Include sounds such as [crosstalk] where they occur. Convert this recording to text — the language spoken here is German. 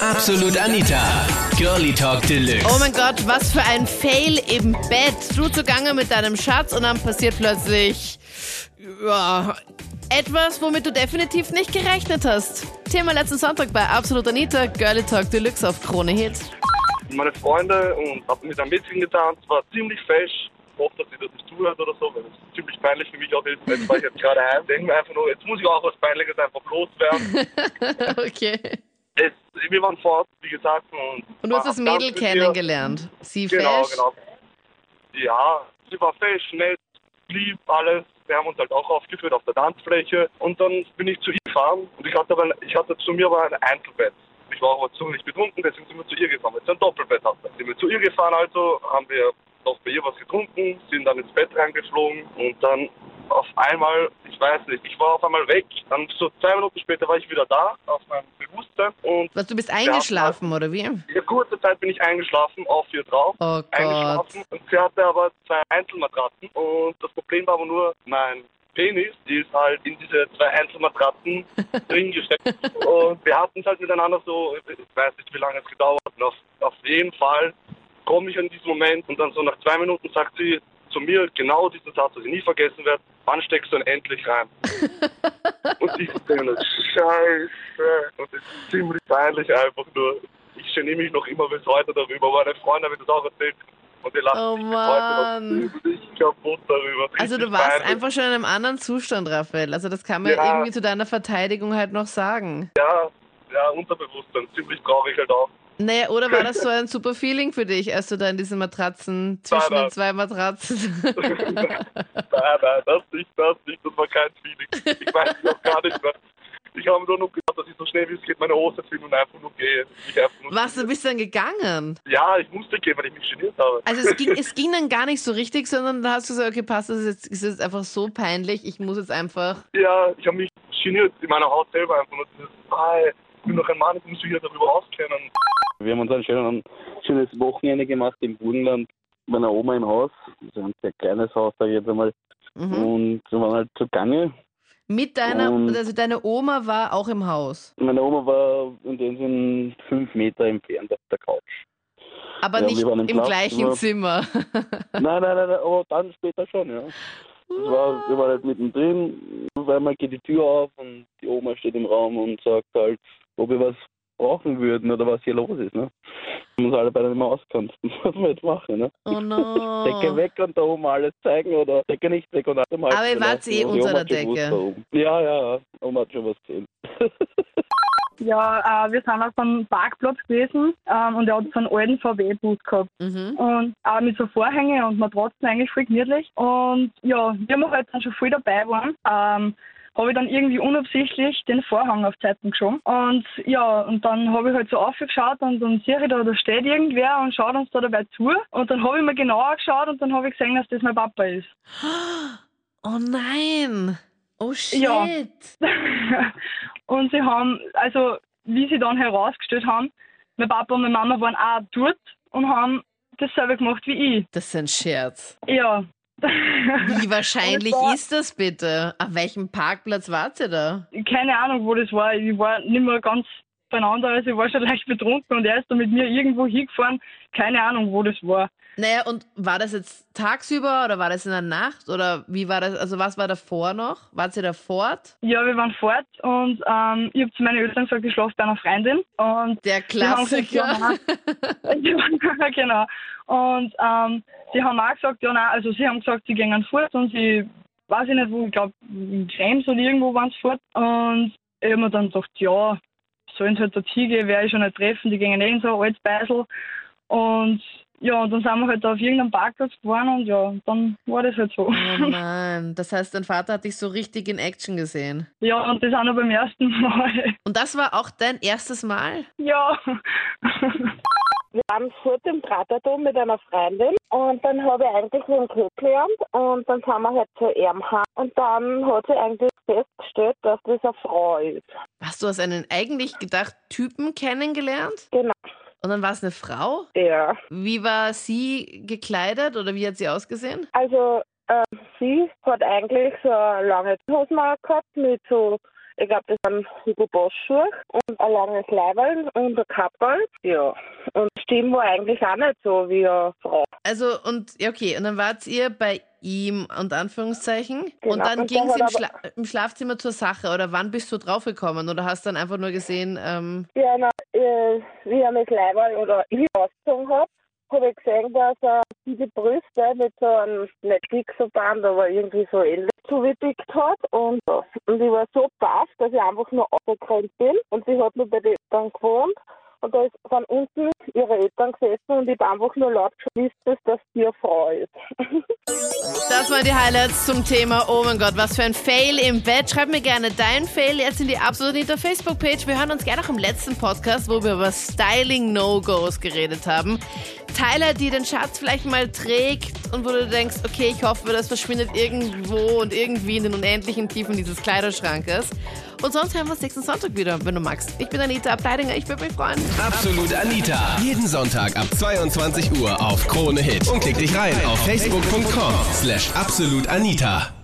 Absolut Anita. Girlie Talk Deluxe. Oh mein Gott, was für ein Fail im Bett. Du zugange mit deinem Schatz und dann passiert plötzlich ja, etwas, womit du definitiv nicht gerechnet hast. Thema letzten Sonntag bei Absolut Anita, Girlie Talk Deluxe auf Krone Hit. meine Freunde und habe mit einem Mädchen getanzt, war ziemlich fesch. Ich hoffe, dass sie das nicht zuhört oder so, weil das ziemlich peinlich für mich auch ist. Jetzt war ich jetzt gerade heim. Denke mir einfach nur, jetzt muss ich auch was Peinliches einfach loswerden. [laughs] okay. Es, wir waren fort, wie gesagt. Und, Und du hast das Mädel kennengelernt. Sie Genau, fesch. genau. Ja, sie war fesch, nett, lieb, alles. Wir haben uns halt auch aufgeführt auf der Tanzfläche. Und dann bin ich zu ihr gefahren und ich hatte, aber, ein- ich hatte zu mir aber ein Einzelbett. Ich war aber nicht betrunken, deswegen sind wir zu ihr gefahren, weil sie ein Doppelbett hatte. Sind wir zu ihr gefahren also, haben wir noch bei ihr was getrunken, sind dann ins Bett reingeflogen und dann auf einmal, ich weiß nicht, ich war auf einmal weg. Dann so zwei Minuten später war ich wieder da, auf meinem Bewusstsein und Was, du bist eingeschlafen, oder wie? in der kurzen Zeit bin ich eingeschlafen, auf ihr drauf Oh Gott. eingeschlafen und sie hatte aber zwei Einzelmatratzen und das Problem war aber nur mein Penis, die ist halt in diese zwei Einzelmatratzen [laughs] drin gesteckt und wir hatten es halt miteinander so, ich weiß nicht wie lange es gedauert hat und auf, auf jeden Fall komme ich an diesen Moment und dann so nach zwei Minuten sagt sie zu mir genau diesen Satz, den ich nie vergessen werde, wann steckst du denn endlich rein? [laughs] und ich denke scheiße und es ist ziemlich peinlich einfach nur. Ich geniere mich noch immer bis heute darüber, meine Freunde haben mir das auch erzählt und die lachen Oh sich bis heute Mann. noch kaputt darüber. Also du Richtig warst peinlich. einfach schon in einem anderen Zustand, Raphael. Also das kann man Ja. irgendwie zu deiner Verteidigung halt noch sagen. Ja, ja, Unterbewusstsein, ziemlich traurig halt auch. Naja, oder war das [laughs] so ein super Feeling für dich, als du da in diesen Matratzen zwischen Nein, den zwei Matratzen... [laughs] nein, nein, das nicht, das nicht, das war kein Feeling. Ich weiß es auch gar nicht mehr. Ich habe nur noch gedacht, dass ich so schnell wie es geht meine Hose finde und einfach nur gehe. Einfach nur Was, du bist dann gegangen? Ja, ich musste gehen, weil ich mich geniert habe. Also es ging, [laughs] es ging dann gar nicht so richtig, sondern da hast du gesagt, okay, passt, das ist jetzt, ist jetzt einfach so peinlich, ich muss jetzt einfach... Ja, ich habe mich geniert in meiner Haut selber einfach nur dieses, ich bin doch ein Mann, ich muss mich hier darüber auskennen. Wir haben uns ein, schön, ein schönes Wochenende gemacht im Burgenland bei einer Oma im Haus. Das ist ein sehr kleines Haus, sage ich jetzt einmal. Mhm. Und wir waren halt zugange. Mit deiner, Und- also deine Oma war auch im Haus, Meine Oma war in dem Sinn fünf Meter entfernt auf der Couch. aber Ja, nicht im im gleichen. Zimmer. [laughs] Nein, nein, nein, nein, aber dann später schon, ja. Das war, wir waren halt mittendrin, auf einmal geht die Tür auf und die Oma steht im Raum und sagt halt, ob wir was brauchen würden oder was hier los ist, ne? Wir haben uns alle beide nicht mehr auskannt. [laughs] Was wir jetzt machen, ne? Oh no. Decke weg und der Oma alles zeigen oder Decke nicht weg und alles Aber ihr wart eh unter der Decke. Ja, ja, ja. Oma hat schon was gesehen. [laughs] Ja, äh, wir sind auf einem Parkplatz gewesen ähm, und er hat so einen alten VW-Bus gehabt. Mhm. Und auch mit so Vorhänge und Matratzen eigentlich voll gemütlich. Und ja, wir halt dann schon voll dabei waren, ähm, habe ich dann irgendwie unabsichtlich den Vorhang auf Zeiten geschoben. Und ja, und dann habe ich halt so aufgeschaut und dann sehe ich da, da steht irgendwer und schaut uns da dabei zu. Und dann habe ich mir genauer geschaut und dann habe ich gesehen, dass das mein Papa ist. [gasps] Oh nein. Oh shit. Ja. [laughs] und sie haben, also wie sie dann herausgestellt haben, mein Papa und meine Mama waren auch dort und haben dasselbe gemacht wie ich. Das ist ein Scherz. Ja. Wie [laughs] wahrscheinlich war- ist das bitte? Auf welchem Parkplatz wart ihr da? Keine Ahnung, wo das war. Ich war nicht mehr ganz beieinander, also ich war schon [laughs] leicht betrunken und er ist da mit mir irgendwo hingefahren. Keine Ahnung, wo das war. Naja, und war das jetzt tagsüber oder war das in der Nacht oder wie war das? Also was war davor noch? Wart ihr da fort? Ja, wir waren fort und ähm, ich habe zu meinen Eltern gesagt, ich schlafe bei einer Freundin. Und Der Die Klassiker. ja, [laughs] genau. Und ähm, sie haben auch gesagt, ja, nein, also sie haben gesagt, sie gehen fort und sie, weiß ich nicht wo, ich glaube, in Krems oder irgendwo waren sie fort. Und ich habe mir dann gedacht, ja, sollen sie halt dort hingehen, werde ich schon nicht treffen, die gehen eh in so ein altes Beisel. Und ja, und dann sind wir halt da auf irgendeinem Parkplatz gefahren und ja, dann war das halt so. Oh [laughs] nein. Das heißt, dein Vater hat dich so richtig in Action gesehen. Ja, und das auch noch beim ersten Mal. Und das war auch dein erstes Mal? ja. Wir waren vor dem Praterturm mit einer Freundin und dann habe ich eigentlich den kennengelernt und dann sind wir halt zu ihm heim. Und dann hat sie eigentlich festgestellt, dass das eine Frau ist. Hast du als einen eigentlich gedacht Typen kennengelernt? Genau. Und dann war es eine Frau? Ja. Wie war sie gekleidet oder wie hat sie ausgesehen? Also äh, sie hat eigentlich so eine lange Hosen gehabt mit so ich glaube, das sind Hugo Boss Schuhe und ein langes Leiberl und ein Kapperl. Ja. Und die Stimme war eigentlich auch nicht so wie eine Frau. Also, und, ja, okay, und dann wart ihr bei ihm, unter Anführungszeichen, Genau, und dann und ging es im, Schla im Schlafzimmer zur Sache, oder wann bist du draufgekommen, oder hast dann einfach nur gesehen, ähm, Ja, na, äh, wie er mit Leiberl oder ich ausgezogen habe, habe ich gesehen, dass er diese Brüste mit so einem, nicht Pixelband, aber irgendwie so ähnlich zugedickt hat. Und, und ich war so baff, dass ich einfach nur aufgerannt bin. Und sie hat nur bei den Eltern gewohnt. Und da ist von unten ihre Eltern gesessen und ich habe einfach nur laut gewusst, dass die eine Frau ist. [laughs] Das waren die Highlights zum Thema, oh mein Gott, was für ein Fail im Bett. Schreib mir gerne dein Fail jetzt in die Absolut Anita Facebook-Page. Wir hören uns gerne auch im letzten Podcast, wo wir über Styling-No-Gos geredet haben. Teile, die den Schatz vielleicht mal trägt und wo du denkst, okay, ich hoffe, das verschwindet irgendwo und irgendwie in den unendlichen Tiefen dieses Kleiderschrankes. Und sonst hören wir uns nächsten Sonntag wieder, wenn du magst. Ich bin Anita Ableidinger, ich würde mich freuen. Absolut Anita. Jeden Sonntag ab 22 Uhr auf Krone Hit. Und klick dich rein auf facebook.com slash absolutanita.